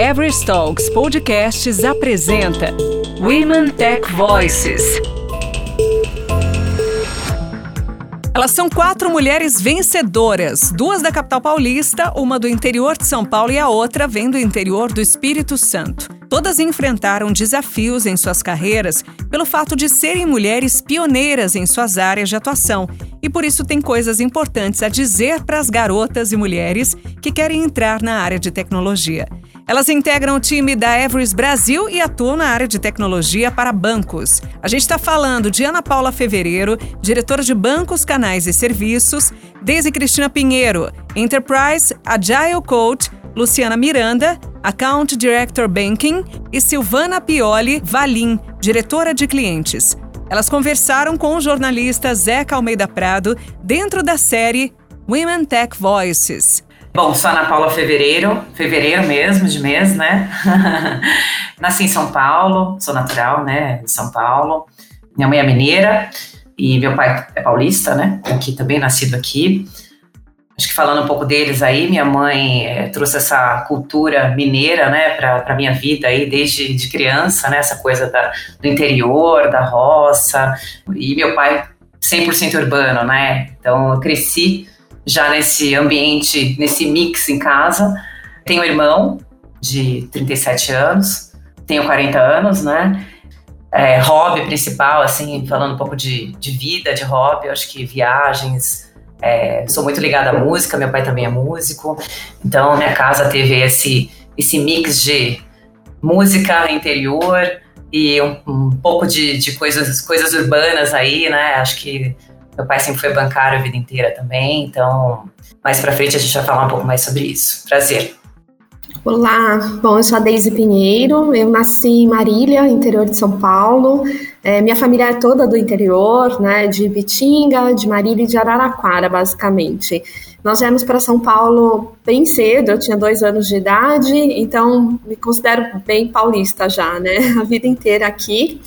Everest Talks Podcasts apresenta Women Tech Voices. Elas são quatro mulheres vencedoras, duas da capital paulista, uma do interior de São Paulo e a outra vem do interior do Espírito Santo. Todas enfrentaram desafios em suas carreiras pelo fato de serem mulheres pioneiras em suas áreas de atuação e por isso têm coisas importantes a dizer para as garotas e mulheres que querem entrar na área de tecnologia. Elas integram o time da Everest Brasil e atuam na área de tecnologia para bancos. A gente está falando de Ana Paula Fevereiro, diretora de bancos, canais e serviços, Deise Cristina Pinheiro, Enterprise Agile Coach, Luciana Miranda, Account Director Banking, e Silvana Pioli Valim, diretora de clientes. Elas conversaram com o jornalista Zeca Almeida Prado dentro da série Women Tech Voices. Bom, sou Ana Paula Fevereiro, fevereiro mesmo, de mês, né? Nasci em São Paulo, sou natural, né, de São Paulo. Minha mãe é mineira e meu pai é paulista, né? Aqui também, nascido aqui. Acho que falando um pouco deles aí, minha mãe é, trouxe essa cultura mineira, né, para minha vida aí desde de criança, né, essa coisa da, do interior, da roça. E meu pai 100% urbano, né? Então eu cresci já nesse ambiente, nesse mix em casa. Tenho um irmão de 37 anos, tenho 40 anos, né? É, hobby principal, assim, falando um pouco de, de vida, de hobby, acho que viagens. É, sou muito ligada à música, meu pai também é músico, então minha casa teve esse, esse mix de música interior e um, um pouco de, de coisas, coisas urbanas aí, né? Acho que meu pai sempre foi bancário a vida inteira também, então mais para frente a gente vai falar um pouco mais sobre isso. Prazer. Olá, bom, eu sou a Deise Pinheiro, eu nasci em Marília, interior de São Paulo. É, minha família é toda do interior, né, de Bitinga, de Marília e de Araraquara, basicamente. Nós viemos para São Paulo bem cedo, eu tinha dois anos de idade, então me considero bem paulista já, né? A vida inteira aqui.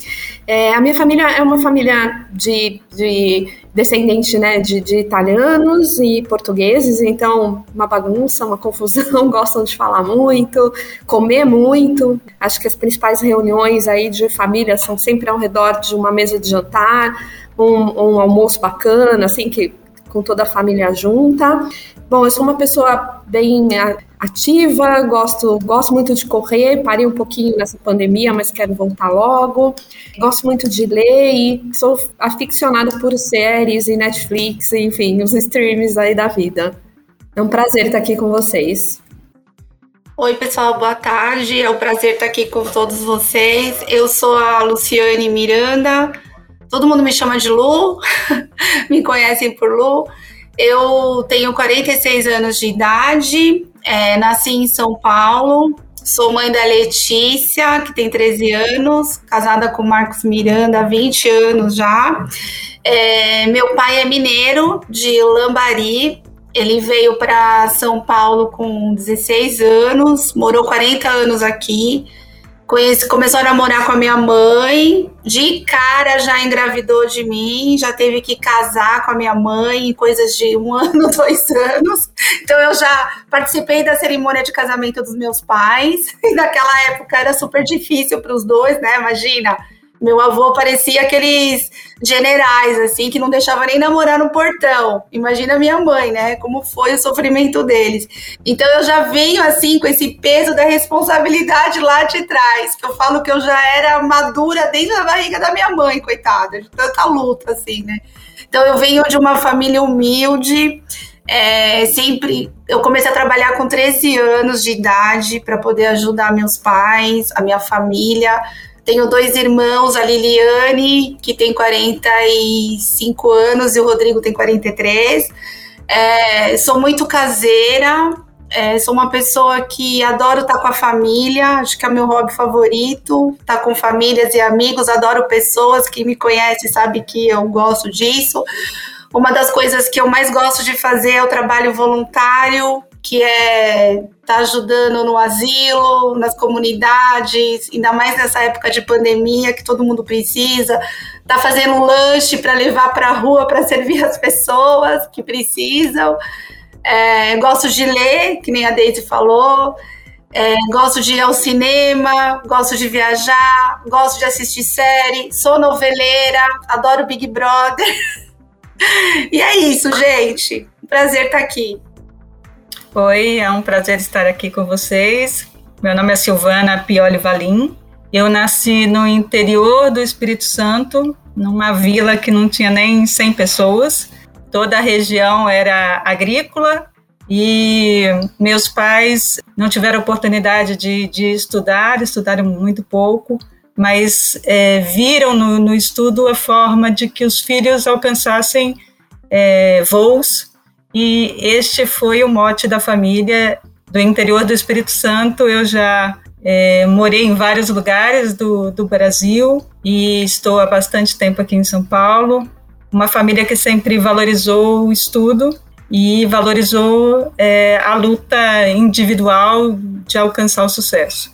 É, a minha família é uma família de, de descendente né, de, de, italianos e portugueses, então uma bagunça, uma confusão, gostam de falar muito, comer muito. Acho que as principais reuniões aí de família são sempre ao redor de uma mesa de jantar, um, um almoço bacana, assim, que com toda a família junta. Bom, eu sou uma pessoa bem ativa, gosto, gosto muito de correr, parei um pouquinho nessa pandemia, mas quero voltar logo. Gosto muito de ler e sou aficionada por séries e Netflix, enfim, os streams aí da vida. É um prazer estar aqui com vocês. Oi, pessoal, boa tarde. É um prazer estar aqui com todos vocês. Eu sou a Luciane Miranda. Todo mundo me chama de Lu, me conhecem por Lu. Eu tenho 46 anos de idade, é, nasci em São Paulo, sou mãe da Letícia, que tem 13 anos, casada com o Marcos Miranda há 20 anos já. É, meu pai é mineiro, de Lambari. Ele veio para São Paulo com 16 anos, morou 40 anos aqui. Conheci, começou a namorar com a minha mãe, de cara já engravidou de mim, já teve que casar com a minha mãe em coisas de um ano, dois anos. Então eu já participei da cerimônia de casamento dos meus pais, e naquela época era super difícil para os dois, né? Imagina, meu avô parecia aqueles generais, assim, que não deixava nem namorar no portão. Imagina minha mãe, né? Como foi o sofrimento deles. Então eu já venho, assim, com esse peso da responsabilidade lá de trás, que eu falo que eu já era madura desde a barriga da minha mãe, coitada, de tanta luta, assim, né? Então eu venho de uma família humilde. É, sempre eu comecei a trabalhar com 13 anos de idade para poder ajudar meus pais, a minha família tenho dois irmãos, a Liliane, que tem 45 anos, e o Rodrigo tem 43. É, sou muito caseira, é, sou uma pessoa que adoro estar com a família, acho que é meu hobby favorito, estar com famílias e amigos, adoro pessoas que me conhecem, sabe que eu gosto disso. Uma das coisas que eu mais gosto de fazer é o trabalho voluntário, que é tá ajudando no asilo, nas comunidades, ainda mais nessa época de pandemia que todo mundo precisa, tá fazendo um lanche para levar para a rua para servir as pessoas que precisam. É, gosto de ler, que nem a Deise falou. É, gosto de ir ao cinema, gosto de viajar, gosto de assistir série, sou noveleira, adoro Big Brother. e é isso, gente. Prazer estar aqui. Oi, é um prazer estar aqui com vocês. Meu nome é Silvana Pioli Valim. Eu nasci no interior do Espírito Santo, numa vila que não tinha nem 100 pessoas. Toda a região era agrícola e meus pais não tiveram oportunidade de, de estudar, estudaram muito pouco, mas é, viram no, no, estudo a forma de que os filhos alcançassem é, voos e este foi o mote da família do interior do Espírito Santo. Eu já é, morei em vários lugares do, do Brasil e estou há bastante tempo aqui em São Paulo. Uma família que sempre valorizou o estudo e valorizou é, a luta individual de alcançar o sucesso.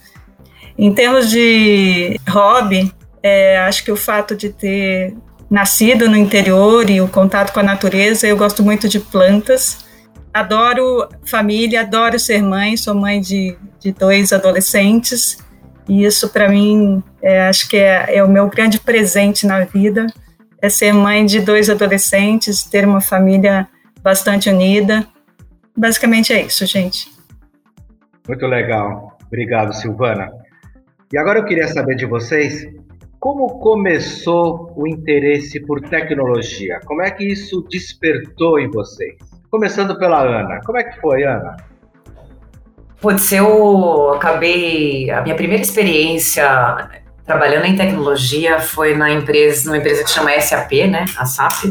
Em termos de hobby, é, acho que o fato de ter nascido no interior e o contato com a natureza, eu gosto muito de plantas. Adoro família, adoro ser mãe, sou mãe de, de dois adolescentes, e isso para mim é, acho que é, é o meu grande presente na vida, é ser mãe de dois adolescentes, ter uma família bastante unida. Basicamente é isso, gente. Muito legal. Obrigado, Silvana. E agora eu queria saber de vocês como começou o interesse por tecnologia? Como é que isso despertou em vocês? Começando pela Ana. Como é que foi, Ana? Putz, eu acabei. A minha primeira experiência trabalhando em tecnologia foi na empresa, numa empresa que chama SAP, né? A SAP.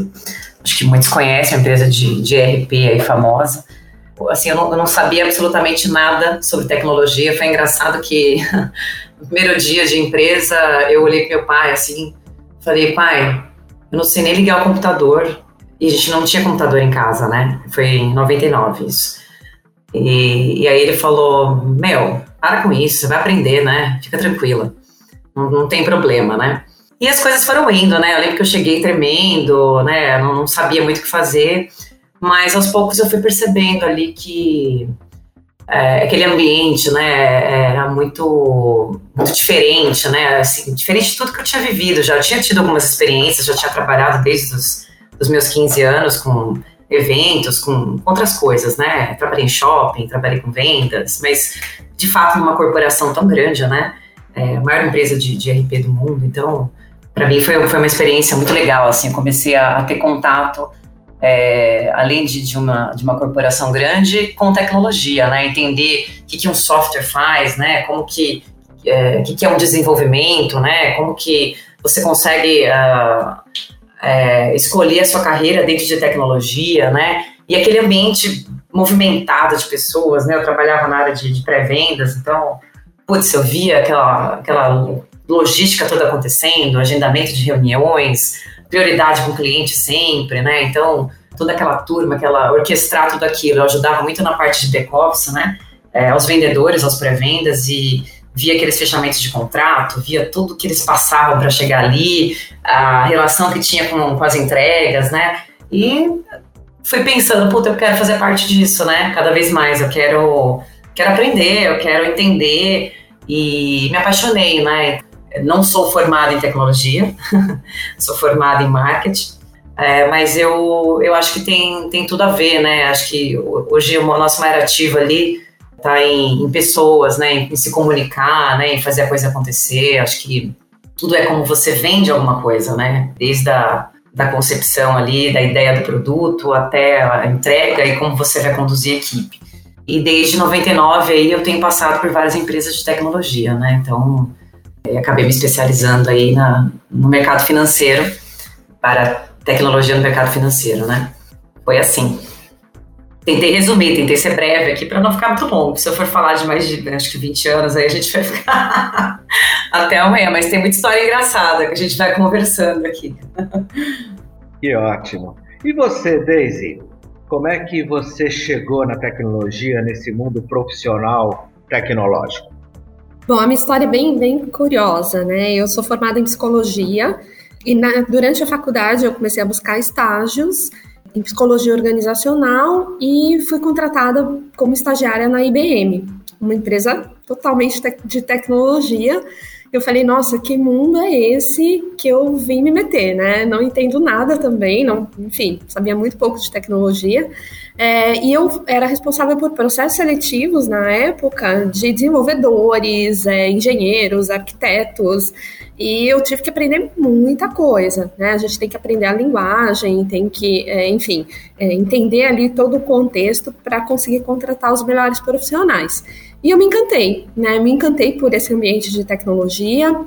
Acho que muitos conhecem, a empresa de, de ERP aí famosa. Assim, eu não, eu não sabia absolutamente nada sobre tecnologia. Foi engraçado que no primeiro dia de empresa, eu olhei para meu pai assim, falei, pai, eu não sei nem ligar o computador. E a gente não tinha computador em casa, né? Foi em 99 isso. E, e aí ele falou, meu, para com isso, você vai aprender, né? Fica tranquila. Não, não tem problema, né? E as coisas foram indo, né? Eu lembro que eu cheguei tremendo, né? Não, não sabia muito o que fazer. Mas aos poucos eu fui percebendo ali que é, aquele ambiente, né, era muito, muito diferente, né, assim, diferente de tudo que eu tinha vivido. Já tinha tido algumas experiências, já tinha trabalhado desde os meus 15 anos com eventos, com outras coisas, né? Trabalhei em shopping, trabalhei com vendas, mas de fato numa corporação tão grande, né? É, a maior empresa de, de RP do mundo, então para mim foi, foi uma experiência muito legal, assim, eu comecei a, a ter contato é, além de, de, uma, de uma corporação grande, com tecnologia, né? Entender o que, que um software faz, né? Como que, é, que, que é um desenvolvimento, né? Como que você consegue uh, é, escolher a sua carreira dentro de tecnologia, né? E aquele ambiente movimentado de pessoas, né? Eu trabalhava na área de, de pré-vendas, então, putz, eu via aquela, aquela logística toda acontecendo, agendamento de reuniões, prioridade com o cliente sempre, né? Então, toda aquela turma, aquela orquestrar tudo aquilo, eu ajudava muito na parte de back-office, né? É, aos vendedores, aos pré-vendas e via aqueles fechamentos de contrato, via tudo que eles passavam para chegar ali, a relação que tinha com, com as entregas, né? E fui pensando, puta, eu quero fazer parte disso, né? Cada vez mais, eu quero, quero aprender, eu quero entender e me apaixonei, né? Não sou formada em tecnologia, sou formada em marketing, é, mas eu, eu acho que tem, tem tudo a ver, né? Acho que hoje o nosso maior ativo ali está em, em, pessoas, né? Em, em, se comunicar, né? Em fazer a coisa acontecer. Acho que tudo é como você vende alguma coisa, né? Desde a da concepção ali, da ideia do produto até a entrega e como você vai conduzir a equipe. E desde 99 aí eu tenho passado por várias empresas de tecnologia, né? Então e acabei me especializando aí na, no mercado financeiro, para tecnologia no mercado financeiro, né? Foi assim. Tentei resumir, tentei ser breve aqui para não ficar muito longo. Se eu for falar de mais de, acho que 20 anos, aí a gente vai ficar até amanhã. Mas tem muita história engraçada que a gente vai conversando aqui. Que ótimo. E você, Daisy? Como é que você chegou na tecnologia, nesse mundo profissional tecnológico? Bom, a minha história é bem, bem curiosa, né? Eu sou formada em psicologia e na, durante a faculdade eu comecei a buscar estágios em psicologia organizacional e fui contratada como estagiária na IBM, uma empresa totalmente de tecnologia. Eu falei, nossa, que mundo é esse que eu vim me meter, né? Não entendo nada também, não, enfim, sabia muito pouco de tecnologia. É, e eu era responsável por processos seletivos na época de desenvolvedores, é, engenheiros, arquitetos, e eu tive que aprender muita coisa, né? A gente tem que aprender a linguagem, tem que, é, enfim, é, entender ali todo o contexto para conseguir contratar os melhores profissionais. E eu me encantei, né? Me encantei por esse ambiente de tecnologia.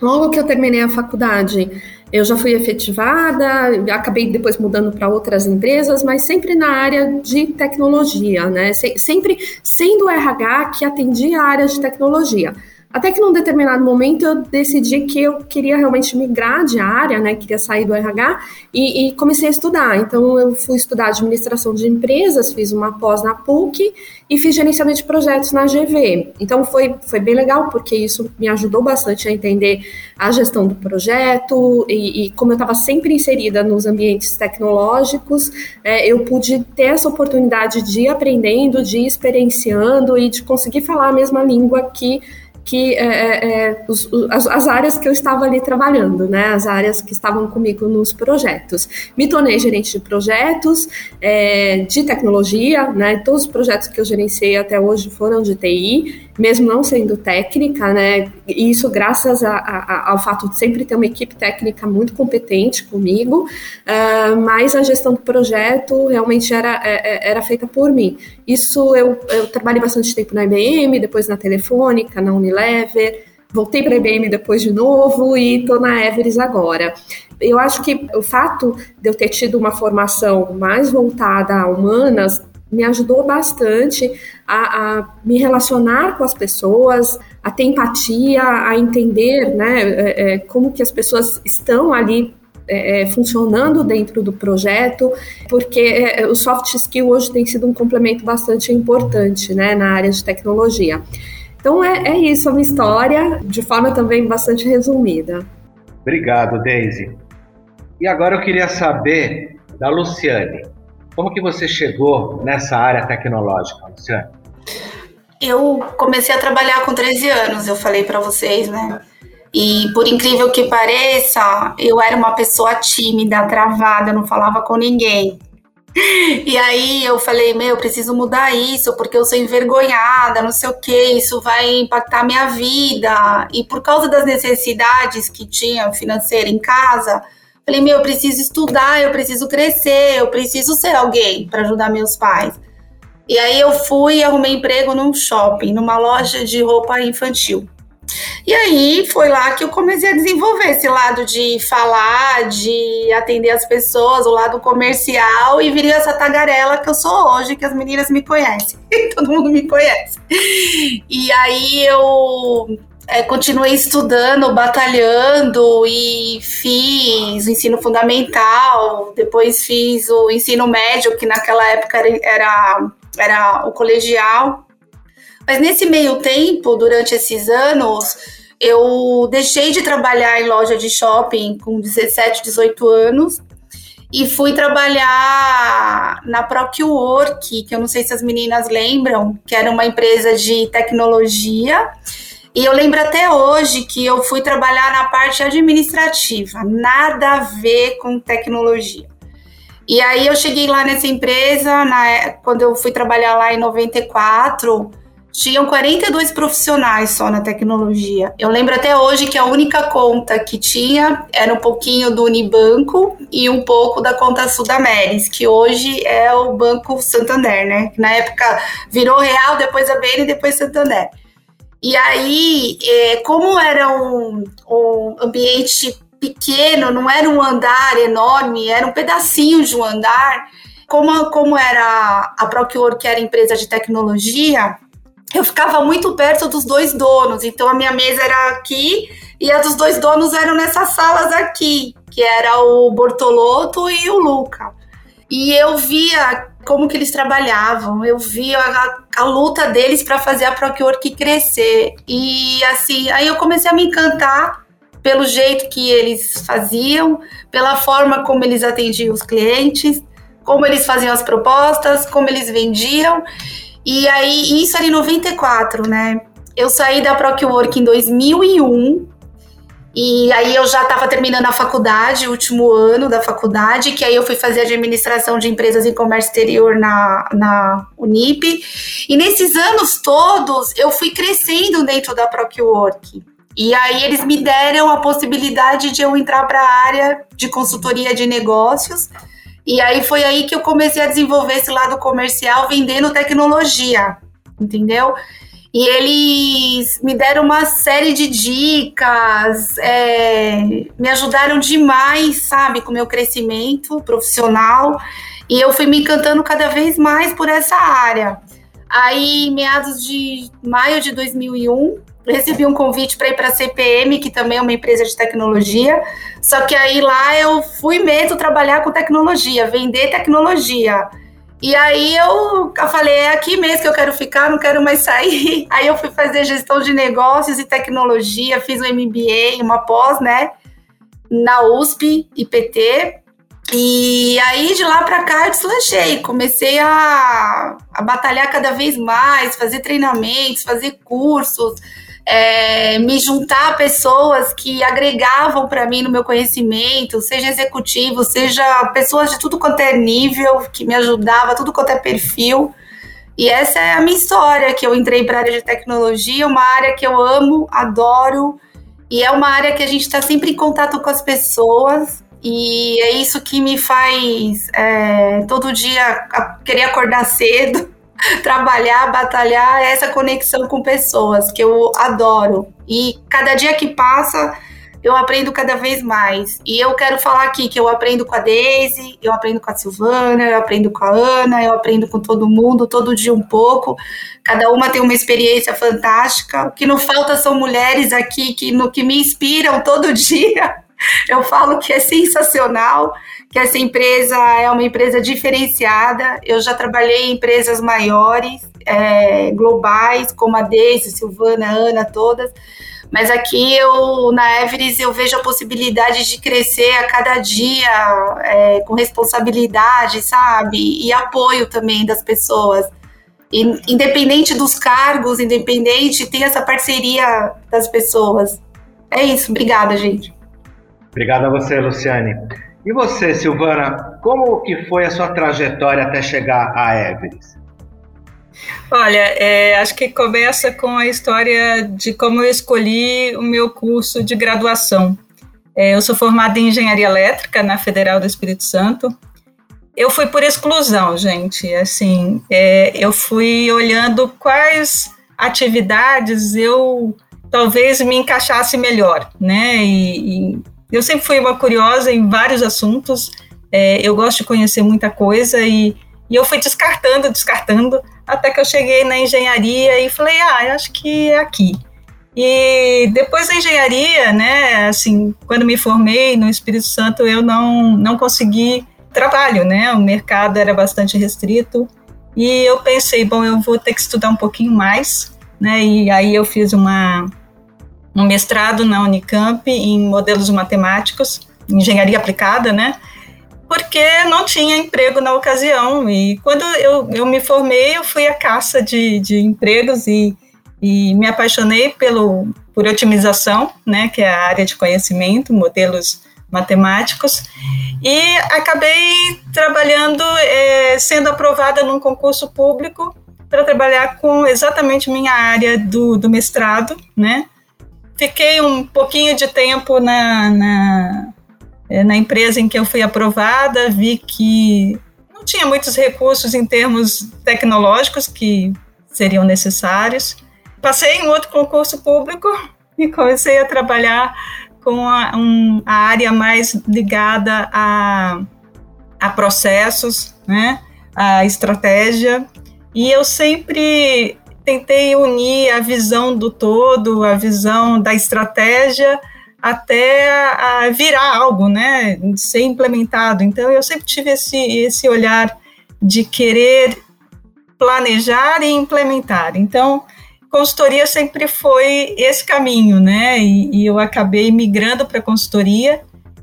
Logo que eu terminei a faculdade, eu já fui efetivada, acabei depois mudando para outras empresas, mas sempre na área de tecnologia, né? Sempre sendo o RH que atendia a área de tecnologia. Até que num determinado momento eu decidi que eu queria realmente migrar de área, né? Queria sair do RH e, e, comecei a estudar. Então eu fui estudar administração de empresas, fiz uma pós na PUC e fiz gerenciamento de projetos na GV. Então foi, foi bem legal, porque isso me ajudou bastante a entender a gestão do projeto e, e como eu estava sempre inserida nos ambientes tecnológicos, é, eu pude ter essa oportunidade de ir aprendendo, de ir experienciando e de conseguir falar a mesma língua que que é, é, é, os, as, as, áreas que eu estava ali trabalhando, né, as áreas que estavam comigo nos projetos. Me tornei gerente de projetos é, de tecnologia, né, todos os projetos que eu gerenciei até hoje foram de TI, mesmo não sendo técnica, né, e isso graças a, a, ao fato de sempre ter uma equipe técnica muito competente comigo, uh, mas a gestão do projeto realmente era, é, é, era feita por mim. Isso eu, eu trabalhei bastante tempo na IBM, depois na Telefônica, na Unilever, voltei para a IBM depois de novo e estou na Everest agora. Eu acho que o fato de eu ter tido uma formação mais voltada a humanas me ajudou bastante a, a, me relacionar com as pessoas, a ter empatia, a entender né, é, é, como que as pessoas estão ali é, é funcionando dentro do projeto, porque é, o soft skill hoje tem sido um complemento bastante importante né, na área de tecnologia. Então é, é isso a minha história, de forma também bastante resumida. Obrigado, Daisy. E agora eu queria saber da Luciane. Como que você chegou nessa área tecnológica, Luciana? Eu comecei a trabalhar com 13 anos, eu falei para vocês, né? E por incrível que pareça, eu era uma pessoa tímida, travada, não falava com ninguém. E aí eu falei, meu, eu preciso mudar isso, porque eu sou envergonhada, não sei o que, isso vai impactar minha vida. E por causa das necessidades que tinha financeira em casa, Falei, meu, eu preciso estudar, eu preciso crescer, eu preciso ser alguém para ajudar meus pais. E aí eu fui e arrumei emprego num shopping, numa loja de roupa infantil. E aí foi lá que eu comecei a desenvolver esse lado de falar, de atender as pessoas, o lado comercial e virei essa tagarela que eu sou hoje, que as meninas me conhecem. Todo mundo me conhece. E aí eu é, continuei estudando, batalhando e fiz o ensino fundamental, depois fiz o ensino médio, que naquela época era, era, era o colegial. Mas nesse meio tempo, durante esses anos, eu deixei de trabalhar em loja de shopping com 17, 18 anos e fui trabalhar na ProQWork, que eu não sei se as meninas lembram, que era uma empresa de tecnologia e eu lembro até hoje que eu fui trabalhar na parte administrativa, nada a ver com tecnologia. E aí eu cheguei lá nessa empresa, na, quando eu fui trabalhar lá em 94, tinham 42 profissionais só na tecnologia. Eu lembro até hoje que a única conta que tinha era um pouquinho do Unibanco e um pouco da conta Sudameris, que hoje é o Banco Santander, né? Na época virou Real, depois a BN depois Santander. E aí, é, como era um, um ambiente pequeno, não era um andar enorme, era um pedacinho de um andar. Como, como era a Procure, que era empresa de tecnologia, eu ficava muito perto dos dois donos. Então a minha mesa era aqui e a dos dois donos eram nessas salas aqui, que era o Bortoloto e o Luca. E eu via como que eles trabalhavam, eu via a, a luta deles para fazer a ProCure crescer. E assim, aí eu comecei a me encantar pelo jeito que eles faziam, pela forma como eles atendiam os clientes, como eles faziam as propostas, como eles vendiam. E aí, isso era em 94, né? Eu saí da Procwork em 2001 e aí eu já estava terminando a faculdade, o último ano da faculdade, que aí eu fui fazer administração de empresas em comércio exterior na, na Unip. E nesses anos todos eu fui crescendo dentro da Procwork. E aí eles me deram a possibilidade de eu entrar para a área de consultoria de negócios. E aí foi aí que eu comecei a desenvolver esse lado comercial vendendo tecnologia, entendeu? E eles me deram uma série de dicas, é, me ajudaram demais, sabe, com o meu crescimento profissional. E eu fui me encantando cada vez mais por essa área. Aí, meados de maio de 2001, recebi um convite para ir para a CPM, que também é uma empresa de tecnologia. Só que aí lá eu fui mesmo trabalhar com tecnologia, vender tecnologia. E aí eu, falei, é aqui mesmo que eu quero ficar, não quero mais sair. Aí eu fui fazer gestão de negócios e tecnologia, fiz um MBA, uma pós, né, na USP, IPT. E aí de lá para cá eu deslanchei, comecei a, a batalhar cada vez mais, fazer treinamentos, fazer cursos, é, me juntar a pessoas que agregavam para mim no meu conhecimento, seja executivo, seja pessoas de tudo quanto é nível, que me ajudava, tudo quanto é perfil. E essa é a minha história, que eu entrei para a área de tecnologia, uma área que eu amo, adoro, e é uma área que a gente está sempre em contato com as pessoas, e é isso que me faz é, todo dia querer acordar cedo, trabalhar, batalhar essa conexão com pessoas que eu adoro. E cada dia que passa, eu aprendo cada vez mais. E eu quero falar aqui que eu aprendo com a Daisy, eu aprendo com a Silvana, eu aprendo com a Ana, eu aprendo com todo mundo, todo dia um pouco. Cada uma tem uma experiência fantástica. O que não falta são mulheres aqui que, no, que me inspiram todo dia. Eu falo que é sensacional que essa empresa é uma empresa diferenciada. Eu já trabalhei em empresas maiores, é, globais, como a Deise, Silvana, Ana, todas. Mas aqui eu, na Everest, eu vejo a possibilidade de crescer a cada dia é, com responsabilidade, sabe? E apoio também das pessoas. E, independente dos cargos, independente, tem essa parceria das pessoas. É isso, obrigada, gente. Obrigado a você, Luciane. E você, Silvana, como que foi a sua trajetória até chegar à Everest? Olha, é, acho que começa com a história de como eu escolhi o meu curso de graduação. É, eu sou formada em engenharia elétrica na Federal do Espírito Santo. Eu fui por exclusão, gente. Assim, é, eu fui olhando quais atividades eu talvez me encaixasse melhor, né? E, e eu sempre fui uma curiosa em vários assuntos, é, eu gosto de conhecer muita coisa e, e eu fui descartando, descartando, até que eu cheguei na engenharia e falei, ah, acho que é aqui. E depois da engenharia, né, assim, quando me formei no Espírito Santo, eu não, não consegui trabalho, né, o mercado era bastante restrito, e eu pensei, bom, eu vou ter que estudar um pouquinho mais, né, e aí eu fiz uma, um mestrado na Unicamp em modelos matemáticos, engenharia aplicada, né? Porque não tinha emprego na ocasião. E quando eu, eu me formei, eu fui à caça de, de empregos e, e me apaixonei pelo, por otimização, né? Que é a área de conhecimento, modelos matemáticos. E acabei trabalhando, é, sendo aprovada num concurso público para trabalhar com exatamente minha área do, do mestrado, né? Fiquei um pouquinho de tempo na, na, é, na empresa em que eu fui aprovada, vi que não tinha muitos recursos em termos tecnológicos que seriam necessários. Passei em outro concurso público e comecei a trabalhar com a, um, a área mais ligada a, a processos, né, a estratégia. E eu sempre tentei unir a visão do todo, a visão da estratégia, até virar algo, né, ser implementado. Então, eu sempre tive esse, esse olhar de querer planejar e implementar. Então, consultoria sempre foi esse caminho, né, e, e eu acabei migrando para consultoria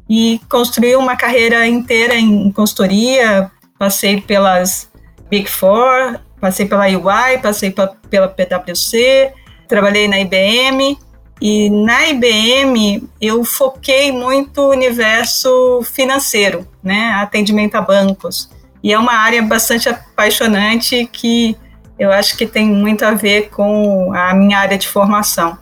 e construí uma carreira inteira em consultoria, passei pelas Big Four, passei pela UI, passei pela PwC, trabalhei na IBM e na IBM eu foquei muito o universo financeiro, né, atendimento a bancos. E é uma área bastante apaixonante que eu acho que tem muito a ver com a minha área de formação.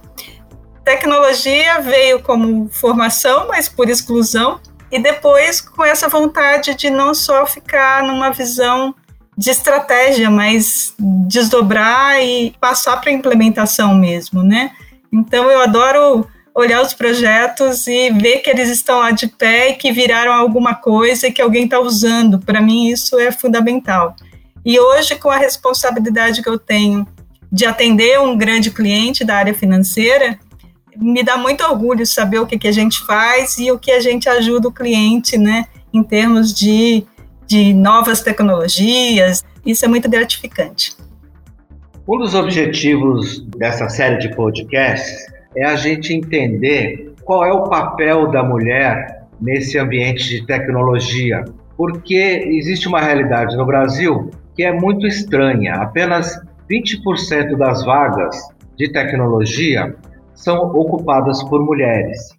Tecnologia veio como formação, mas por exclusão, e depois com essa vontade de não só ficar numa visão de estratégia, mas desdobrar e passar para a implementação mesmo, né? Então eu adoro olhar os projetos e ver que eles estão lá de pé e que viraram alguma coisa e que alguém está usando. Para mim isso é fundamental. E hoje com a responsabilidade que eu tenho de atender um grande cliente da área financeira, me dá muito orgulho saber o que, que a gente faz e o que a gente ajuda o cliente, né, em termos de, de novas tecnologias. Isso é muito gratificante. Um dos objetivos dessa série de podcasts é a gente entender qual é o papel da mulher nesse ambiente de tecnologia, porque existe uma realidade no Brasil que é muito estranha. Apenas 20% das vagas de tecnologia são ocupadas por mulheres.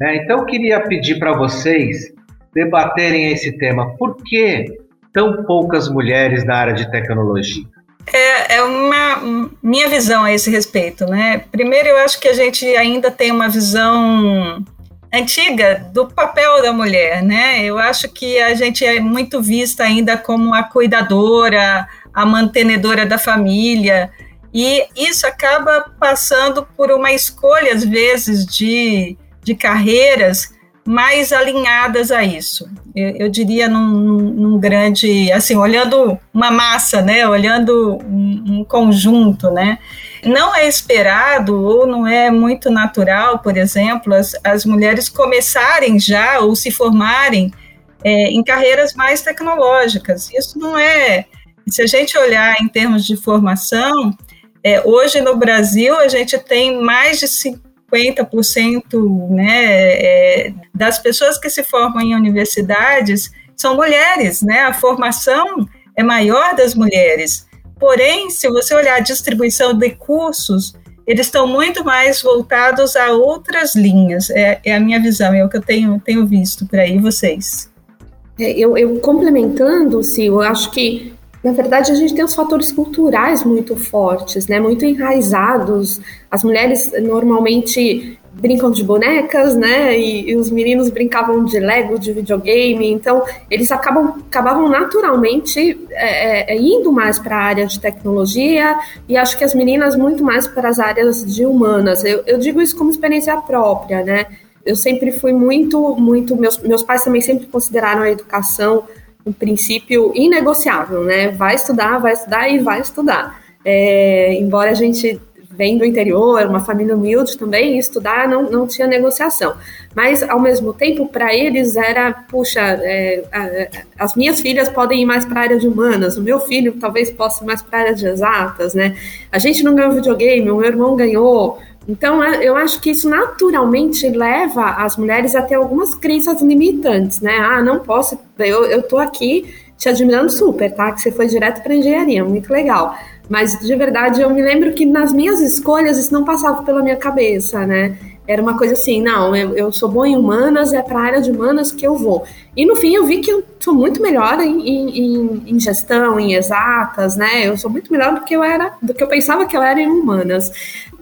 Né? Então, eu queria pedir para vocês debaterem esse tema. Por que tão poucas mulheres na área de tecnologia? É, é, uma minha visão a esse respeito, né? Primeiro, eu acho que a gente ainda tem uma visão antiga do papel da mulher, né? Eu acho que a gente é muito vista ainda como a cuidadora, a mantenedora da família, e isso acaba passando por uma escolha, às vezes, de, de carreiras mais alinhadas a isso. Eu, eu diria num, num, grande, assim, olhando uma massa, né, olhando um, um, conjunto, né. Não é esperado ou não é muito natural, por exemplo, as, as mulheres começarem já ou se formarem é, em carreiras mais tecnológicas. Isso não é. Se a gente olhar em termos de formação, é, hoje no Brasil a gente tem mais de 50% né, é, das pessoas que se formam em universidades são mulheres, né? A formação é maior das mulheres. Porém, se você olhar a distribuição de cursos, eles estão muito mais voltados a outras linhas. É, é a minha visão, é o que eu tenho, tenho visto por aí, vocês. É, eu, eu complementando, Sil, eu acho que na verdade, a gente tem os fatores culturais muito fortes, né, muito enraizados. As mulheres normalmente brincam de bonecas, né, e, e os meninos brincavam de Lego, de videogame. Então, eles acabam, acabavam naturalmente é, é, é indo mais para a área de tecnologia e acho que as meninas muito mais para as áreas de humanas. Eu, eu digo isso como experiência própria, né. Eu sempre fui muito, muito. Meus, meus pais também sempre consideraram a educação um princípio inegociável, né? Vai estudar, vai estudar e vai estudar. É, embora a gente vem do interior, uma família humilde também, estudar não, não tinha negociação. Mas, ao mesmo tempo, para eles era, puxa, é, a, as minhas filhas podem ir mais para a área de humanas, o meu filho talvez possa ir mais para a área de exatas, né? A gente não ganhou videogame, o meu irmão ganhou, então, é, eu acho que isso naturalmente leva as mulheres a ter algumas crenças limitantes, né? Ah, não posso, eu, eu tô aqui te admirando super, tá? Que você foi direto para engenharia, muito legal. Mas de verdade, eu me lembro que nas minhas escolhas isso não passava pela minha cabeça, né? Era uma coisa assim, não, eu, eu sou boa em humanas, é para a área de humanas que eu vou. E no fim eu vi que eu sou muito melhor em, em, em, gestão, em exatas, né? Eu sou muito melhor do que eu era, do que eu pensava que eu era em humanas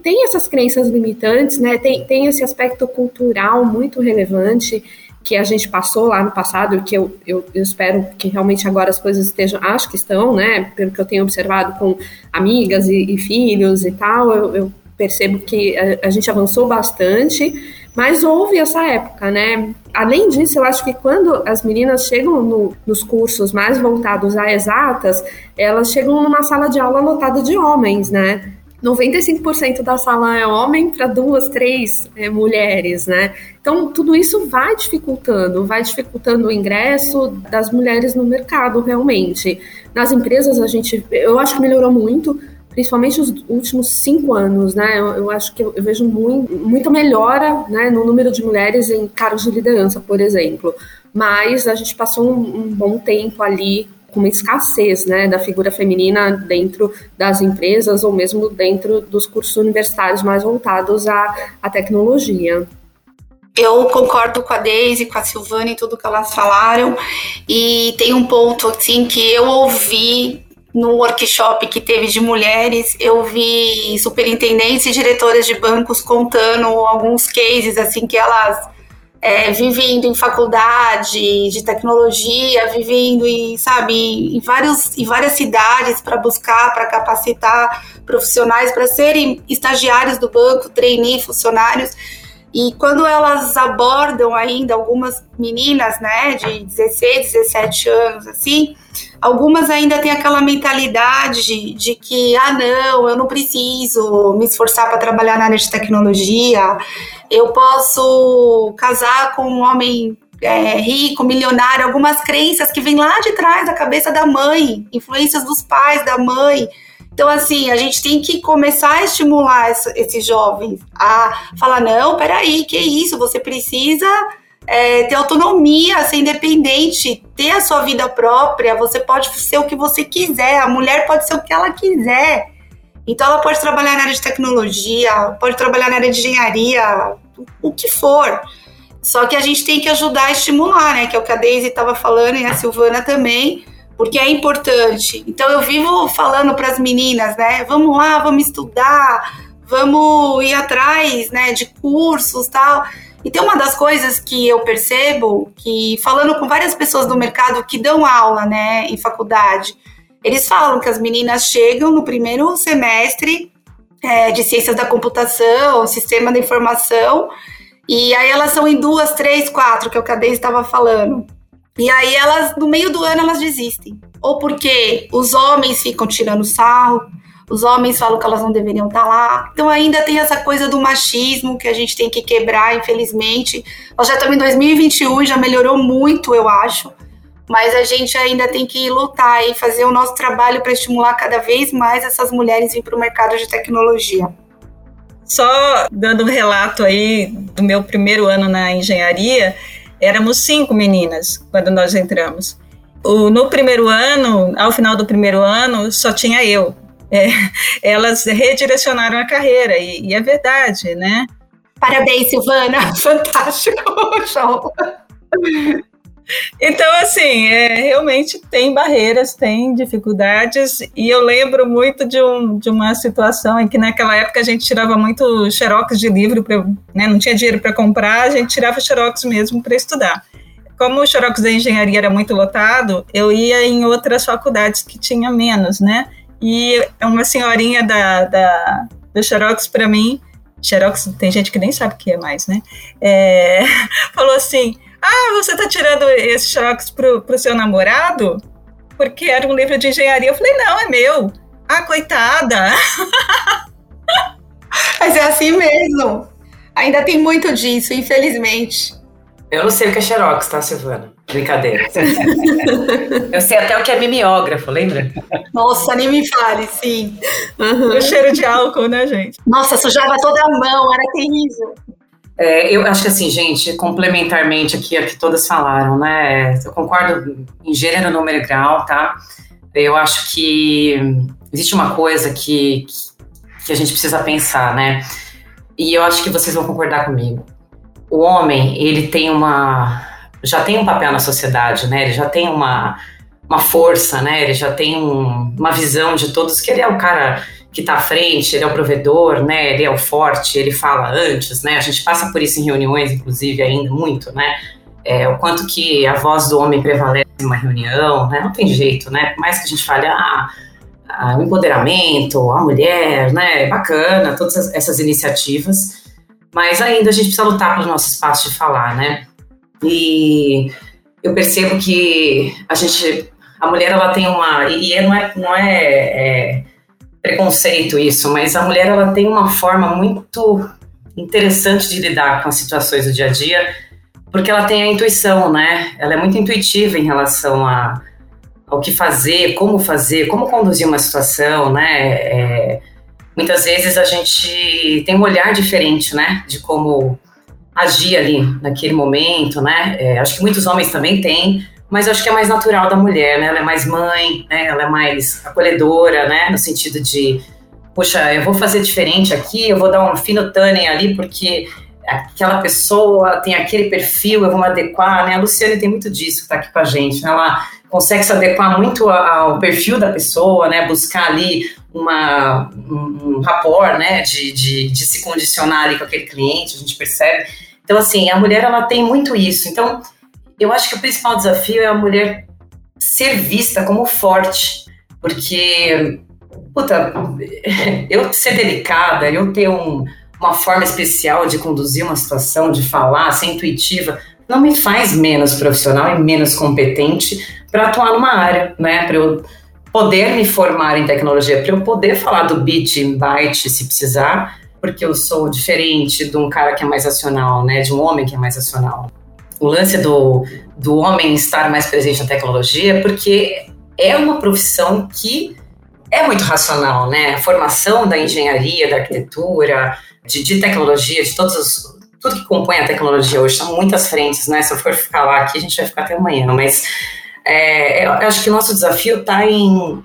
tem essas crenças limitantes, né? Tem, tem esse aspecto cultural muito relevante que a gente passou lá no passado, que eu, eu, eu, espero que realmente agora as coisas estejam, acho que estão, né? Pelo que eu tenho observado com amigas e, e filhos e tal, eu, eu percebo que a, a, gente avançou bastante, mas houve essa época, né? Além disso, eu acho que quando as meninas chegam no, nos cursos mais voltados a exatas, elas chegam numa sala de aula lotada de homens, né? 95% da sala é homem para duas, três é, mulheres, né? Então, tudo isso vai dificultando, vai dificultando o ingresso das mulheres no mercado, realmente. Nas empresas, a gente, eu acho que melhorou muito, principalmente os últimos cinco anos, né? Eu, eu acho que eu, eu, vejo muito, muita melhora né, no número de mulheres em cargos de liderança, por exemplo. Mas a gente passou um, um bom tempo ali com uma escassez né, da figura feminina dentro das empresas ou mesmo dentro dos cursos universitários mais voltados à, à tecnologia. Eu concordo com a Deise, com a Silvana e tudo que elas falaram. E tem um ponto assim que eu ouvi no workshop que teve de mulheres, eu vi superintendentes e diretoras de bancos contando alguns cases assim que elas é, vivendo em faculdade de tecnologia, vivendo em, sabe, em, vários, em várias cidades para buscar, para capacitar profissionais para serem estagiários do banco, trainee, funcionários. E quando elas abordam ainda algumas meninas, né, de 16, 17 anos, assim, algumas ainda têm aquela mentalidade de, que, ah, não, eu não preciso me esforçar para trabalhar na área de tecnologia, eu posso casar com um homem é, rico, milionário, algumas crenças que vêm lá de trás da cabeça da mãe, influências dos pais, da mãe, então, assim, a gente tem que começar a estimular esses jovens a falar: não, peraí, que isso? Você precisa é, ter autonomia, ser independente, ter a sua vida própria. Você pode ser o que você quiser, a mulher pode ser o que ela quiser. Então, ela pode trabalhar na área de tecnologia, pode trabalhar na área de engenharia, o que for. Só que a gente tem que ajudar a estimular, né? Que é o que a Daisy estava falando e a Silvana também porque é importante. Então eu vivo falando para as meninas, né? Vamos lá, vamos estudar, vamos ir atrás, né, de cursos, tal. E tem uma das coisas que eu percebo que falando com várias pessoas do mercado que dão aula, né, em faculdade, eles falam que as meninas chegam no primeiro semestre é, de ciências da computação, sistema da informação, e aí elas são em duas, três, quatro, que é o Deise estava falando. E aí elas, no meio do ano, elas desistem. Ou porque os homens ficam tirando sarro, os homens falam que elas não deveriam estar lá. Então ainda tem essa coisa do machismo que a gente tem que quebrar, infelizmente. Nós já estamos em 2021, já melhorou muito, eu acho. Mas a gente ainda tem que lutar e fazer o nosso trabalho para estimular cada vez mais essas mulheres vir para o mercado de tecnologia. Só dando um relato aí do meu primeiro ano na engenharia, Éramos cinco meninas quando nós entramos. O, no primeiro ano, ao final do primeiro ano, só tinha eu. É, elas redirecionaram a carreira, e, e é verdade, né? Parabéns, Silvana, fantástico show. Então, assim, é, realmente tem barreiras, tem dificuldades, e eu lembro muito de, um, de uma situação em que naquela época a gente tirava muito xerox de livro, pra, né, não tinha dinheiro para comprar, a gente tirava xerox mesmo para estudar. Como o xerox da engenharia era muito lotado, eu ia em outras faculdades que tinha menos, né? E uma senhorinha da, da, do xerox para mim, xerox tem gente que nem sabe o que é mais, né? É, falou assim ah, você está tirando esses xerox pro, pro seu namorado? Porque era um livro de engenharia. Eu falei, não, é meu. Ah, coitada. Mas é assim mesmo. Ainda tem muito disso, infelizmente. Eu não sei o que é xerox, tá, Silvana? Brincadeira. eu sei até o que é mimeógrafo, lembra? Nossa, nem me fale, sim. Uhum. O cheiro de álcool, né, gente? Nossa, sujava toda a mão, era terrível. É, eu acho que assim, gente, complementarmente aqui a que todas falaram, né? Eu concordo em gênero, número e grau, tá? Eu acho que existe uma coisa que, que a gente precisa pensar, né? E eu acho que vocês vão concordar comigo. O homem, ele tem uma. já tem um papel na sociedade, né? Ele já tem uma, uma força, né? Ele já tem um, uma visão de todos que ele é o cara que está à frente, ele é o provedor, né? Ele é o forte, ele fala antes, né? A gente passa por isso em reuniões, inclusive, ainda muito, né? É, o quanto que a voz do homem prevalece em uma reunião, né? Não tem jeito, né? Por mais que a gente fale, ah, ah, o empoderamento, a mulher, né? É bacana, todas essas iniciativas, mas ainda a gente precisa lutar pelo nosso espaço de falar, né? E eu percebo que a gente, a mulher, ela tem uma, e não é, não é, é preconceito isso, mas a mulher ela tem uma forma muito interessante de lidar com as situações do dia a dia, porque ela tem a intuição, né? Ela é muito intuitiva em relação a, ao que fazer, como fazer, como conduzir uma situação, né? É, muitas vezes a gente tem um olhar diferente, né? De como agir ali naquele momento, né? É, acho que muitos homens também têm, mas acho que é mais natural da mulher, né? Ela é mais mãe, né? Ela é mais acolhedora, né? No sentido de, poxa, eu vou fazer diferente aqui, eu vou dar um fino tanning ali porque aquela pessoa tem aquele perfil, eu vou me adequar, né? A Luciane tem muito disso que tá aqui com a gente, né? Ela consegue se adequar muito ao perfil da pessoa, né? Buscar ali uma, um, um rapport, né? De, de, de se condicionar ali com aquele cliente, a gente percebe. Então, assim, a mulher, ela tem muito isso. Então, eu acho que o principal desafio é a mulher ser vista como forte, porque, puta, eu ser delicada, eu ter um uma forma especial de conduzir uma situação, de falar, ser intuitiva, não me faz menos profissional e menos competente para atuar numa área, né? Para eu poder me formar em tecnologia, para eu poder falar do bit em byte se precisar, porque eu sou diferente de um cara que é mais acional, né? De um homem que é mais acional. O lance do, do homem estar mais presente na tecnologia, porque é uma profissão que é muito racional, né? A formação da engenharia, da arquitetura, de, de tecnologia, de todos os, tudo que compõe a tecnologia hoje, são muitas frentes, né? Se eu for ficar lá aqui, a gente vai ficar até amanhã, mas é, eu acho que o nosso desafio está em,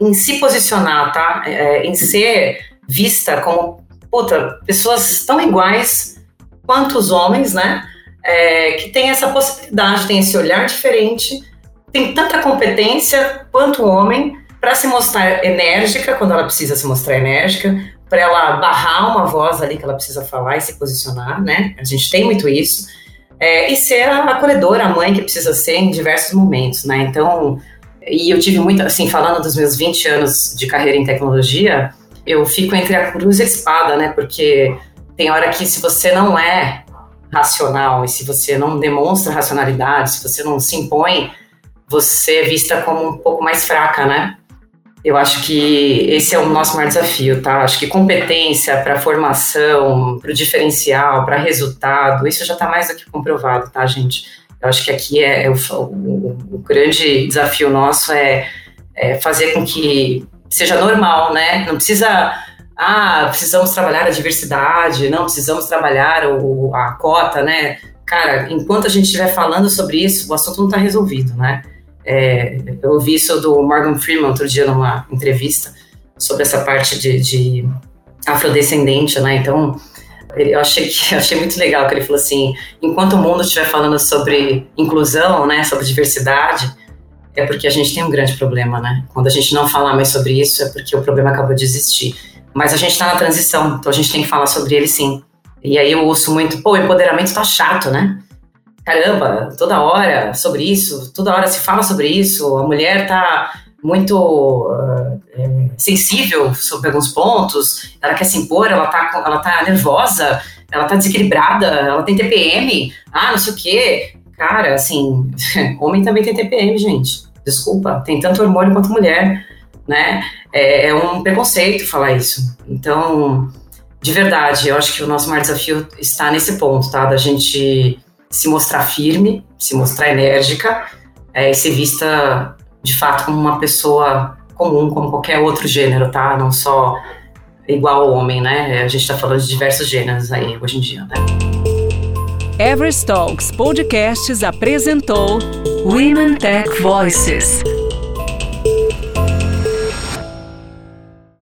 em se posicionar, tá? É, em ser vista como, puta, pessoas tão iguais quanto os homens, né? É, que tem essa possibilidade, tem esse olhar diferente, tem tanta competência quanto o homem para se mostrar enérgica quando ela precisa se mostrar enérgica, para ela barrar uma voz ali que ela precisa falar e se posicionar, né? A gente tem muito isso. É, e ser a acolhedora, a mãe que precisa ser em diversos momentos, né? Então, e eu tive muito, assim, falando dos meus 20 anos de carreira em tecnologia, eu fico entre a cruz e a espada, né? Porque tem hora que se você não é racional e se você não demonstra racionalidade, se você não se impõe, você é vista como um pouco mais fraca, né? Eu acho que esse é o nosso maior desafio, tá? Acho que competência para formação, para o diferencial, para resultado, isso já está mais do que comprovado, tá, gente? Eu acho que aqui é, é o, o, o, grande desafio nosso é, é fazer com que seja normal, né? Não precisa ah, precisamos trabalhar a diversidade, não precisamos trabalhar o, a cota, né? Cara, enquanto a gente estiver falando sobre isso, o assunto não está resolvido, né? É, eu ouvi isso do Morgan Freeman outro dia numa entrevista sobre essa parte de, de afrodescendente, né? Então, eu achei que achei muito legal que ele falou assim: enquanto o mundo estiver falando sobre inclusão, né, sobre diversidade, é porque a gente tem um grande problema, né? Quando a gente não falar mais sobre isso, é porque o problema acabou de existir. Mas a gente está na transição, então a gente tem que falar sobre ele sim. E aí eu ouço muito, pô, empoderamento tá chato, né? caramba, toda hora sobre isso, toda hora se fala sobre isso, a mulher está muito uh, sensível sobre alguns pontos, ela quer se impor, ela está ela tá nervosa, ela está desequilibrada, ela tem TPM, ah, não sei o quê. Cara, assim, homem também tem TPM, gente. Desculpa, tem tanto hormônio quanto mulher, né? É, é um preconceito falar isso. Então, de verdade, eu acho que o nosso maior desafio está nesse ponto, tá? Da gente se mostrar firme, se mostrar enérgica é, e ser vista de fato como uma pessoa comum, como qualquer outro gênero, tá? Não só igual ao homem, né? A gente está falando de diversos gêneros aí hoje em dia, né? Everest Talks Podcasts apresentou Women Tech Voices.